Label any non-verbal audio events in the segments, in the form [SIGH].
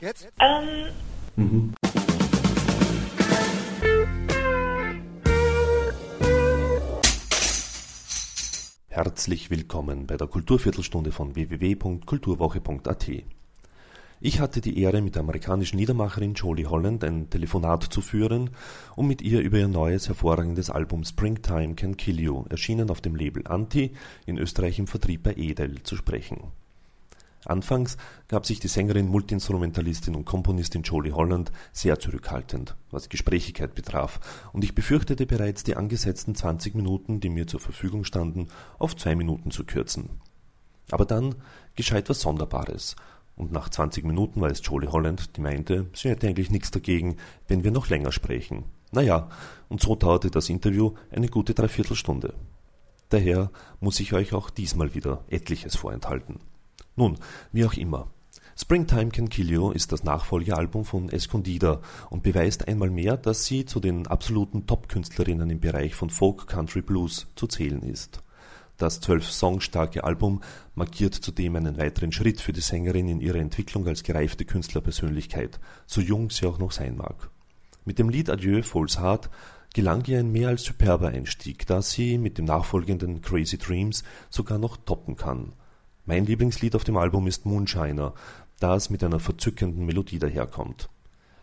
Jetzt? Um, Mhm. Herzlich willkommen bei der Kulturviertelstunde von www.kulturwoche.at. Ich hatte die Ehre, mit der amerikanischen Niedermacherin Jolie Holland ein Telefonat zu führen, um mit ihr über ihr neues hervorragendes Album Springtime Can Kill You, erschienen auf dem Label Anti, in Österreich im Vertrieb bei Edel, zu sprechen. Anfangs gab sich die Sängerin, Multiinstrumentalistin und Komponistin Jolie Holland sehr zurückhaltend, was Gesprächigkeit betraf, und ich befürchtete bereits, die angesetzten 20 Minuten, die mir zur Verfügung standen, auf zwei Minuten zu kürzen. Aber dann geschah etwas Sonderbares, und nach 20 Minuten war es Jolie Holland, die meinte, sie hätte eigentlich nichts dagegen, wenn wir noch länger sprechen. Naja, und so dauerte das Interview eine gute Dreiviertelstunde. Daher muss ich euch auch diesmal wieder etliches vorenthalten. Nun, wie auch immer. Springtime Can Kill You ist das Nachfolgealbum von Escondida und beweist einmal mehr, dass sie zu den absoluten Top-Künstlerinnen im Bereich von Folk Country Blues zu zählen ist. Das zwölf Songs starke Album markiert zudem einen weiteren Schritt für die Sängerin in ihrer Entwicklung als gereifte Künstlerpersönlichkeit, so jung sie auch noch sein mag. Mit dem Lied Adieu Fool's Heart gelang ihr ein mehr als superber Einstieg, da sie mit dem nachfolgenden Crazy Dreams sogar noch toppen kann. Mein Lieblingslied auf dem Album ist Moonshiner, da es mit einer verzückenden Melodie daherkommt.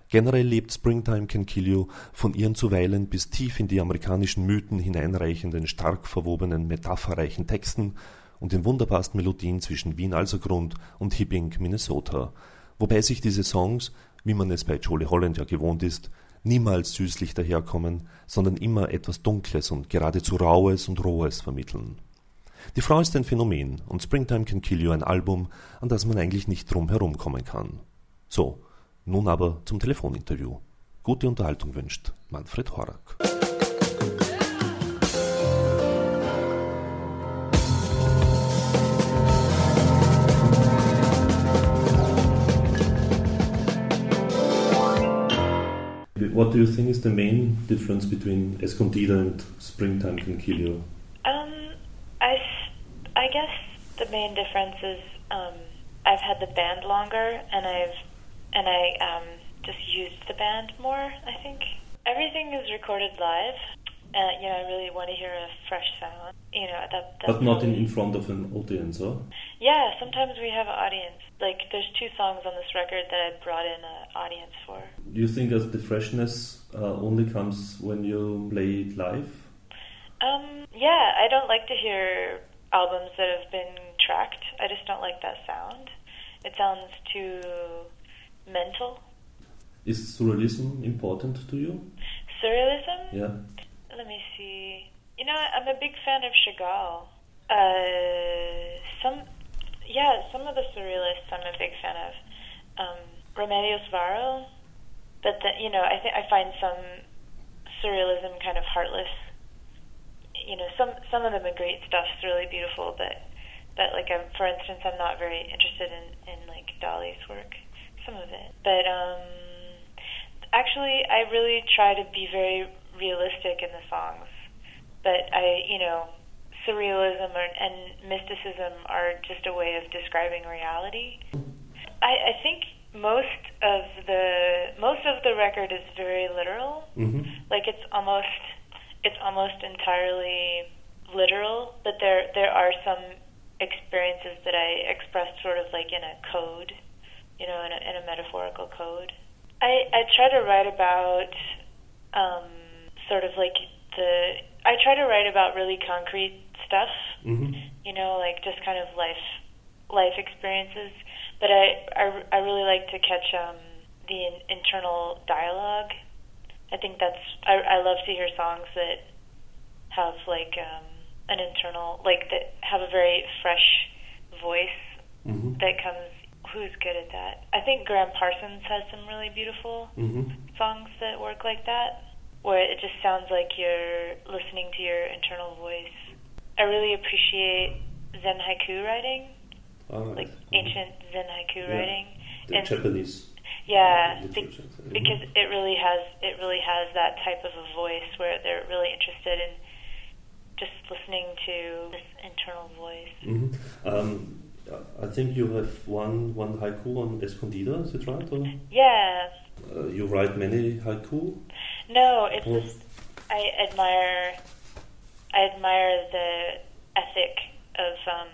Generell lebt Springtime Can Kill You von ihren zuweilen bis tief in die amerikanischen Mythen hineinreichenden, stark verwobenen, metapherreichen Texten und den wunderbarsten Melodien zwischen Wien-Alsergrund und Hibbing, Minnesota, wobei sich diese Songs, wie man es bei Jolie Holland ja gewohnt ist, niemals süßlich daherkommen, sondern immer etwas Dunkles und geradezu Raues und Rohes vermitteln. Die Frau ist ein Phänomen und Springtime Can Kill You ein Album, an das man eigentlich nicht drum herumkommen kann. So, nun aber zum Telefoninterview. Gute Unterhaltung wünscht Manfred Horak. What do you think is the main difference between Escondida and Springtime Can Kill You? I, s- I guess the main difference is um, I've had the band longer, and I've and I um, just used the band more. I think everything is recorded live. Uh, you know, I really want to hear a fresh sound. You know, that. That's But not in, in front of an audience, huh? Yeah, sometimes we have an audience. Like, there's two songs on this record that I brought in an audience for. Do you think that the freshness uh, only comes when you play it live? Um, yeah, I don't like to hear albums that have been tracked. I just don't like that sound. It sounds too mental. Is surrealism important to you? Surrealism? Yeah. Let me see. You know, I'm a big fan of Chagall. Uh, some, yeah, some of the surrealists I'm a big fan of. Um, Remedios Varo, but the, you know, I think I find some surrealism kind of heartless. You know, some some of the Magritte stuff's really beautiful, but but like I'm, for instance, I'm not very interested in in like Dali's work. Some of it, but um, actually, I really try to be very realistic in the songs. But I, you know, surrealism or, and mysticism are just a way of describing reality. I, I think most of the most of the record is very literal. Mm-hmm. Like it's almost it's almost entirely literal, but there there are some experiences that I express sort of like in a code, you know, in a, in a metaphorical code. I I try to write about um, sort of like the I try to write about really concrete stuff, Mm-hmm. you know, like just kind of life life experiences. But I I, I really like to catch um, the in, internal dialogue. I think that's I, I love to hear songs that have like um, an internal like that have a very fresh voice Mm-hmm. that comes. Who's good at that? I think Gram Parsons has some really beautiful Mm-hmm. songs that work like that, where it just sounds like you're listening to your internal voice. I really appreciate Zen haiku writing, right. like ancient Zen haiku Yeah. writing. The and- Japanese. Yeah, be- because it really has it really has that type of a voice where they're really interested in just listening to this internal voice. Mhm. Um, I think you have one one haiku on Escondida, is it right? Or, Yeah. uh, you write many haiku? No, it's Oh. just I admire I admire the ethic of um,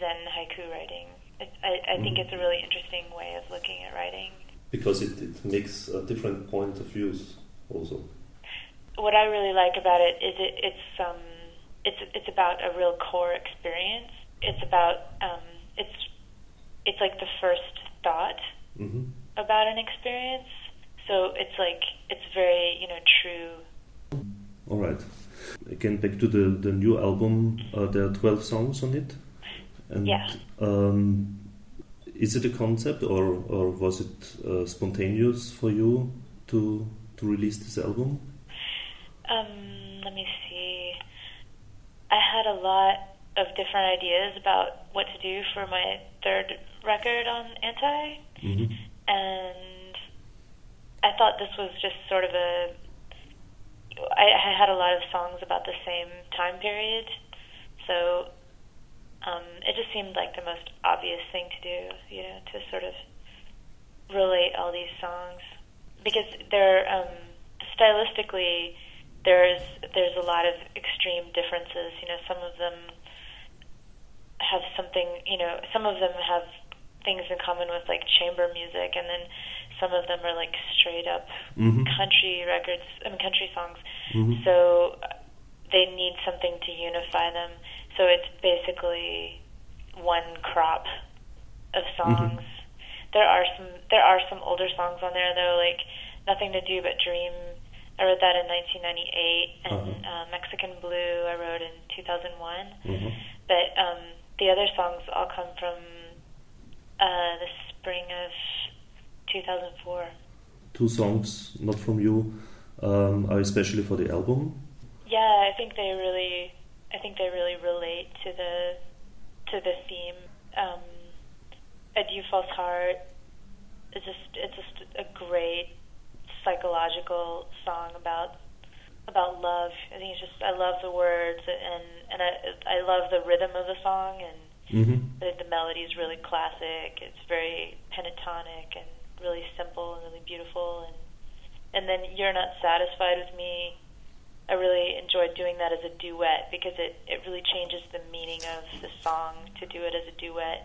Zen haiku writing. It, I, I think Mhm. it's a really interesting way of looking at writing. Because it, it makes a different point of views also. What I really like about it is it, it's um, it's it's about a real core experience. It's about um, it's it's like the first thought hmm about an experience. So it's like it's very you know true. All right. Again, back to the, the new album, uh, there are 12 songs on it. And Yeah. um, is it a concept or, or was it uh, spontaneous for you to, to release this album? Um, let me see. I had a lot of different ideas about what to do for my third record on Anti, hmm and I thought this was just sort of a. I, I had a lot of songs about the same time period, so um, it just seemed like the most obvious thing to do, you know, to sort of relate all these songs because they're um, stylistically there's there's a lot of extreme differences. You know, some of them have something. You know, some of them have things in common with like chamber music, and then some of them are like straight up Mhm. country records. I mean, country songs. Mhm. So uh, they need something to unify them. So it's basically one crop of songs. There are some there are some older songs on there though, like Nothing to Do But Dream. I wrote that in 1998, and Uh-huh. uh, Mexican Blue I wrote in 2001. Mhm. But um, the other songs all come from uh, the spring of 2004. Two songs, not from you, um, are especially for the album. Yeah, I think they really, I think they really relate to the to the theme. Um, Adieu False Heart is just it's just a great psychological song about about love. I think it's just I love the words and and I I love the rhythm of the song and Mm-hmm. I think the melody is really classic. It's very pentatonic and really simple and really beautiful. And and then you're not satisfied with me. I really enjoyed doing that as a duet because it it really changes the meaning of the song to do it as a duet.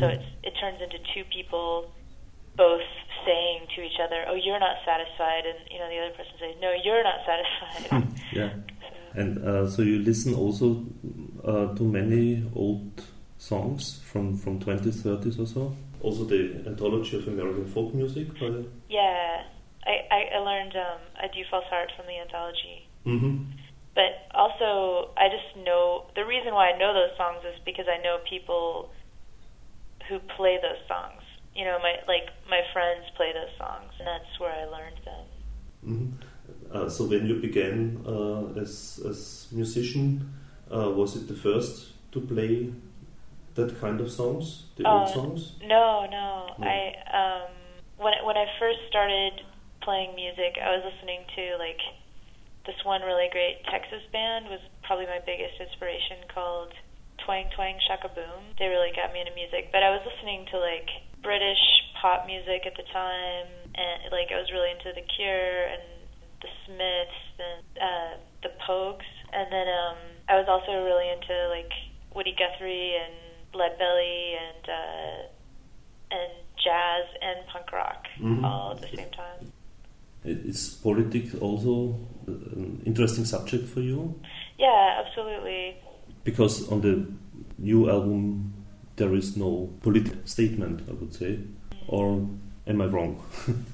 So Mhm. it's it turns into two people both saying to each other, "Oh, you're not satisfied," and you know the other person says, "No, you're not satisfied." yeah. so, And uh, so you listen also uh, to many old songs from, from 20s, 30s or so? Also the Anthology of American Folk Music by... yeah, I I, I learned um, "Adieu False Heart" from the anthology. Mm-hmm. But also, I just know the reason why I know those songs is because I know people who play those songs. You know, my like my friends play those songs, and that's where I learned them. Mm-hmm. Uh, so when you began uh, as as musician, uh, was it the first to play that kind of songs, the old Uh, songs? No, no. No. I um when when I first started playing music, I was listening to like this one really great Texas band was probably my biggest inspiration called Twang Twang Shock-a-Boom. They really got me into music, but I was listening to like British pop music at the time and like I was really into The Cure and the Smiths and uh the Pogues and then um I was also really into like Woody Guthrie and Leadbelly and uh and jazz and punk rock Mhm. all at the same time. Is politics also an interesting subject for you? Yeah, absolutely. Because on the new album there is no political statement, I would say. Or am I wrong? [LAUGHS]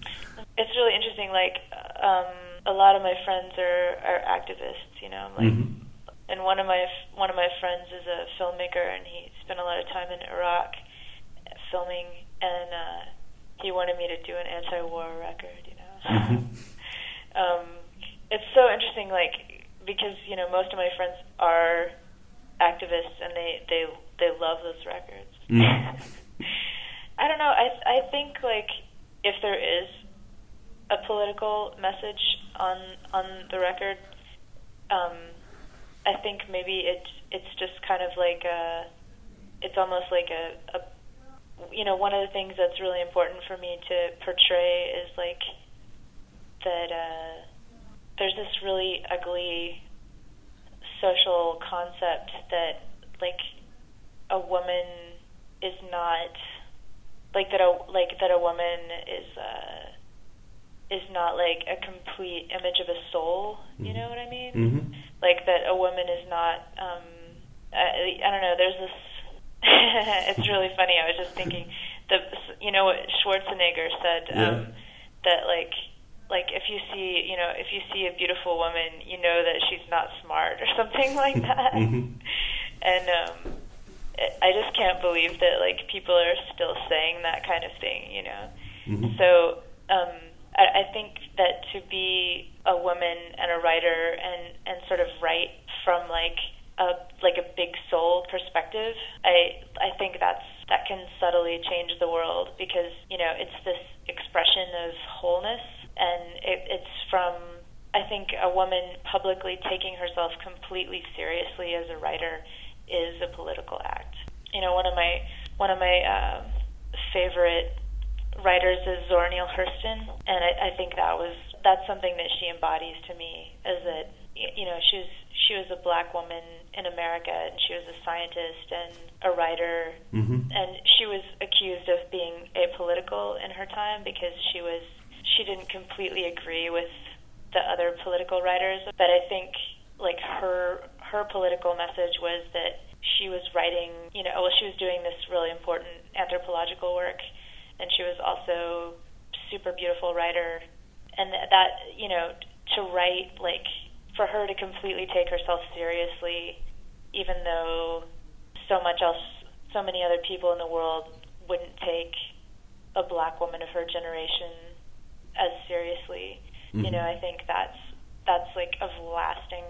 It's really interesting. Like, um, a lot of my friends are are activists. You know, like, Mhm. and one of my one of my friends is a filmmaker, and he spent a lot of time in Iraq filming, and uh, he wanted me to do an anti-war record. Mhm. [LAUGHS] um, it's so interesting. Like, because you know most of my friends are activists, and they they they love those records. Mhm. [LAUGHS] I don't know. I I think like if there is a political message on on the record, um, I think maybe it's it's just kind of like a it's almost like a, a you know one of the things that's really important for me to portray is like that uh, there's this really ugly social concept that like a woman is not like that a like that a woman is uh is not like a complete image of a soul you Mhm. know what i mean Mhm. like that a woman is not um I, I don't know there's this [LAUGHS] it's really funny i was just thinking the you know what schwarzenegger said Yeah. um that like like if you see you know if you see a beautiful woman you know that she's not smart or [LAUGHS] something like that Mhm. and um I- just can't believe that like people are still saying that kind of thing you know Mhm. so um I, I think that to be a woman and a writer and and sort of write from like a like a big soul perspective, I I think that's that can subtly change the world because you know it's this expression of wholeness and it, it's from I think a woman publicly taking herself completely seriously as a writer is a political act. You know, one of my one of my uh, favorite writers is Zora Neale Hurston, and I, I think that was that's something that she embodies to me. Is that you know she was she was a black woman in America, and she was a scientist and a writer, Mhm. and she was accused of being apolitical in her time because she was she didn't completely agree with the other political writers. But I think like her her political message was that she was writing, you know, well she was doing this really important anthropological work and she was also super beautiful writer and that you know to write like for her to completely take herself seriously even though so much else so many other people in the world wouldn't take a black woman of her generation as seriously you Mhm. know i think that's that's like of lasting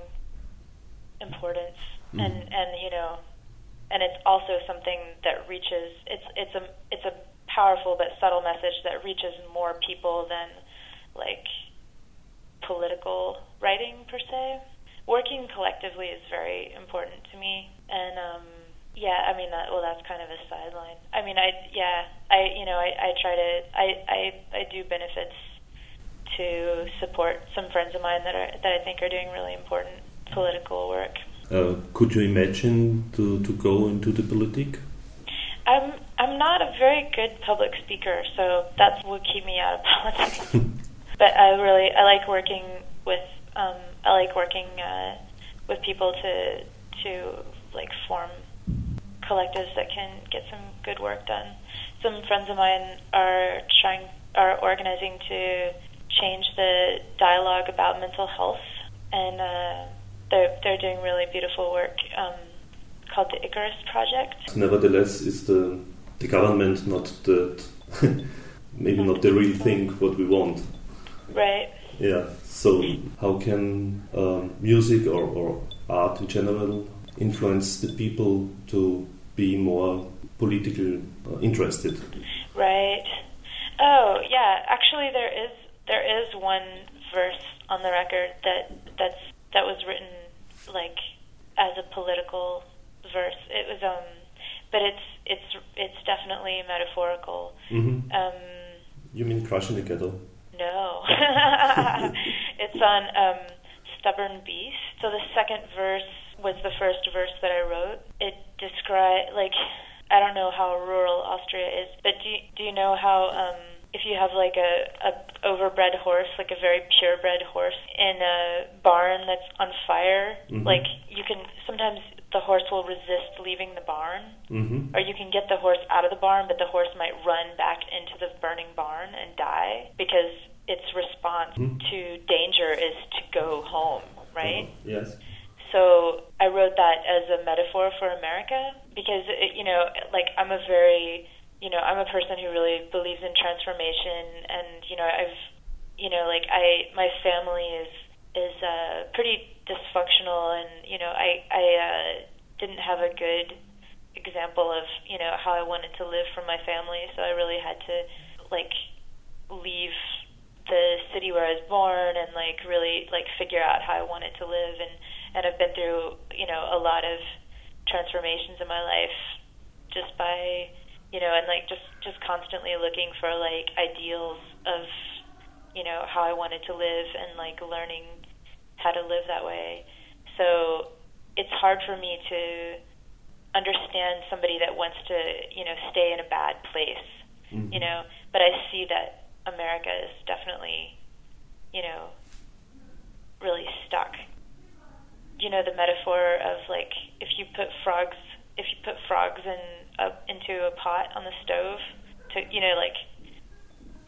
importance and Mhm. and you know and it's also something that reaches it's it's a it's a powerful but subtle message that reaches more people than like political writing per se working collectively is very important to me and um yeah i mean that well that's kind of a sideline i mean i yeah i you know i i try to i i i do benefits to support some friends of mine that are that i think are doing really important political work Uh, could you imagine to, to go into the politic? I'm I'm not a very good public speaker, so that's what keep me out of [LAUGHS] politics. [LAUGHS] but I really I like working with um, I like working uh, with people to to like form collectives that can get some good work done. Some friends of mine are trying are organizing to change the dialogue about mental health, and uh, they're they're doing really beautiful work um, called the Icarus Project. Nevertheless, is the the government not the [LAUGHS] maybe not the real thing what we want? Right. Yeah. So how can um, music or, or art in general influence the people to be more politically uh, interested? Right. Oh, yeah. Actually, there is there is one verse on the record that that's that was written like as a political verse. It was um, but it's it's it's definitely metaphorical. hmm Um, You mean Crush in the Ghetto? no, [LAUGHS] [LAUGHS] it's on um, stubborn beast. So the second verse was the first verse that I wrote. It describe like I don't know how rural Austria is, but do you, do you know how um, if you have like a, a overbred horse, like a very purebred horse, in a barn that's on fire, Mhm. like you can sometimes the horse will resist leaving the barn, hmm or you can get the horse out of the barn, but the horse might run back into the burning barn and die because its response Mhm. to danger is to go home, right? Yes. So I wrote that as a metaphor for America because it, you know, like I'm a very, you know, I'm a person who really believes in transformation, and you know, I've, you know, like I, my family is is uh, pretty dysfunctional, and you know, I I uh, didn't have a good example of you know how I wanted to live for my family, so I really had to like leave the city where I was born and like really like figure out how I wanted to live. And and I've been through you know a lot of transformations in my life just by you know, and like just just constantly looking for like ideals of you know how I wanted to live and like learning how to live that way. So it's hard for me to understand somebody that wants to you know stay in a bad place, mm-hmm. you know. But I see that America is definitely you know really stuck. You know the metaphor of like if you put frogs if you put frogs in uh, into a pot on the stove to you know like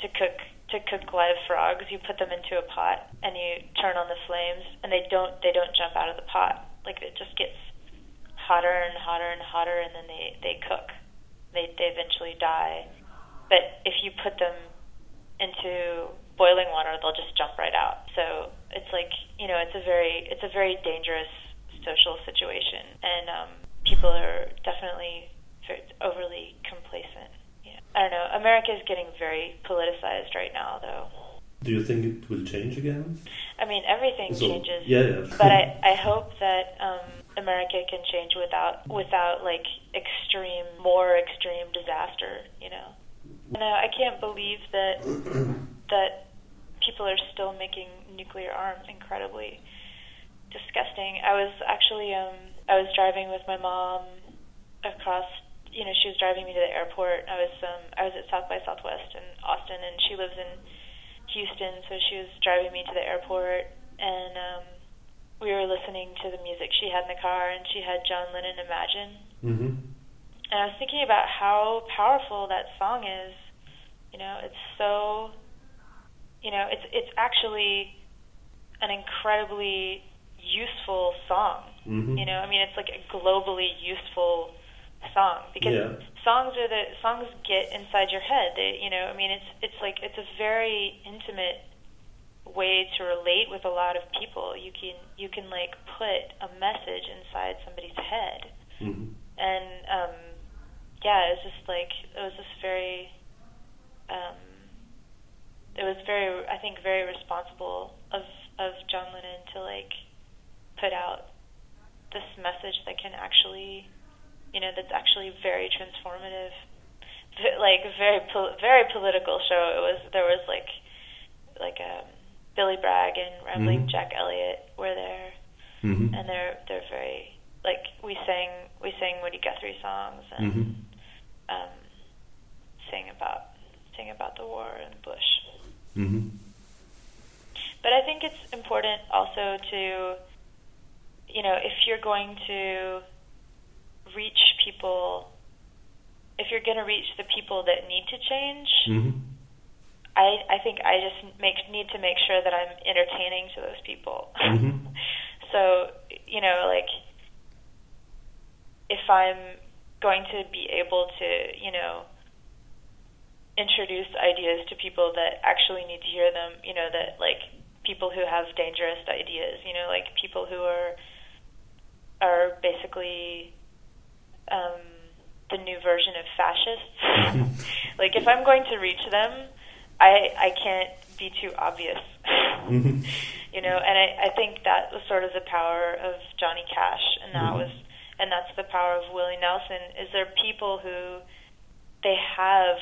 to cook to cook live frogs, you put them into a pot and you turn on the flames, and they don't they don't jump out of the pot. Like it just gets hotter and hotter and hotter, and then they they cook. They they eventually die. But if you put them into boiling water, they'll just jump right out. So it's like you know it's a very it's a very dangerous social situation, and um, people are definitely overly complacent. Yeah. I don't know. America is getting very politicized right now, though. Do you think it will change again? I mean, everything so, changes. Yeah, yeah. but I, I hope that um, America can change without without like extreme, more extreme disaster. You know. No, I can't believe that [CLEARS THROAT] that people are still making nuclear arms incredibly disgusting. I was actually um, I was driving with my mom across you know, she was driving me to the airport. I was um I was at South by Southwest in Austin and she lives in Houston, so she was driving me to the airport and um we were listening to the music she had in the car and she had John Lennon Imagine. Mm-hmm. And I was thinking about how powerful that song is. You know, it's so you know, it's it's actually an incredibly useful song. Mm-hmm. You know, I mean, it's like a globally useful song because yeah. songs are the songs get inside your head. They, you know, I mean, it's it's like it's a very intimate way to relate with a lot of people. You can you can like put a message inside somebody's head, mm-hmm. and um, yeah, it was just like it was just very. Um, it was very, I think, very responsible of of John Lennon to like put out this message that can actually you know, that's actually very transformative. Like very very political show. It was there was like like um, Billy Bragg and Rambling mm-hmm. Jack Elliott were there, mm-hmm. and they're they're very like we sang we sang Woody Guthrie songs and mm-hmm. um, sang about sing about the war and Bush. Mm-hmm. But I think it's important also to, you know, if you're going to people, if you're going to reach the people that need to change, mm-hmm. I I think I just make need to make sure that I'm entertaining to those people. Mm-hmm. [LAUGHS] so you know, like if I'm going to be able to, you know, introduce ideas to people that actually need to hear them, you know, that like people who have dangerous ideas, you know, like people who are are basically um, the new version of fascists. [LAUGHS] like if I'm going to reach them, I I can't be too obvious. mm-hmm. [LAUGHS] You know, and I, I think that was sort of the power of Johnny Cash, and that mm-hmm. was, and that's the power of Willie Nelson. Is there people who they have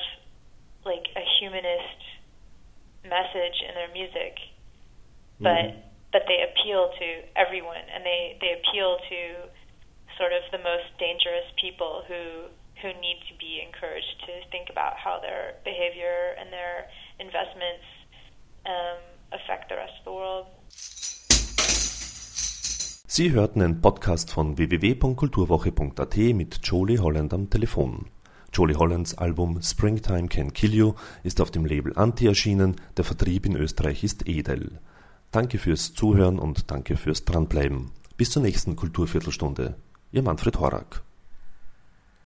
like a humanist message in their music, but mm-hmm. but they appeal to everyone, and they they appeal to sort of the most dangerous people who who need to be encouraged to think about how their behavior and their investments um, affect the rest of the world. Sie hörten einen Podcast von www.kulturwoche.at mit Jolie Holland am Telefon. Jolie Hollands Album Springtime Can Kill You ist auf dem Label Anti erschienen, der Vertrieb in Österreich ist Edel. Danke fürs Zuhören und danke fürs Dranbleiben. Bis zur nächsten Kulturviertelstunde. Ihr Manfred Horak.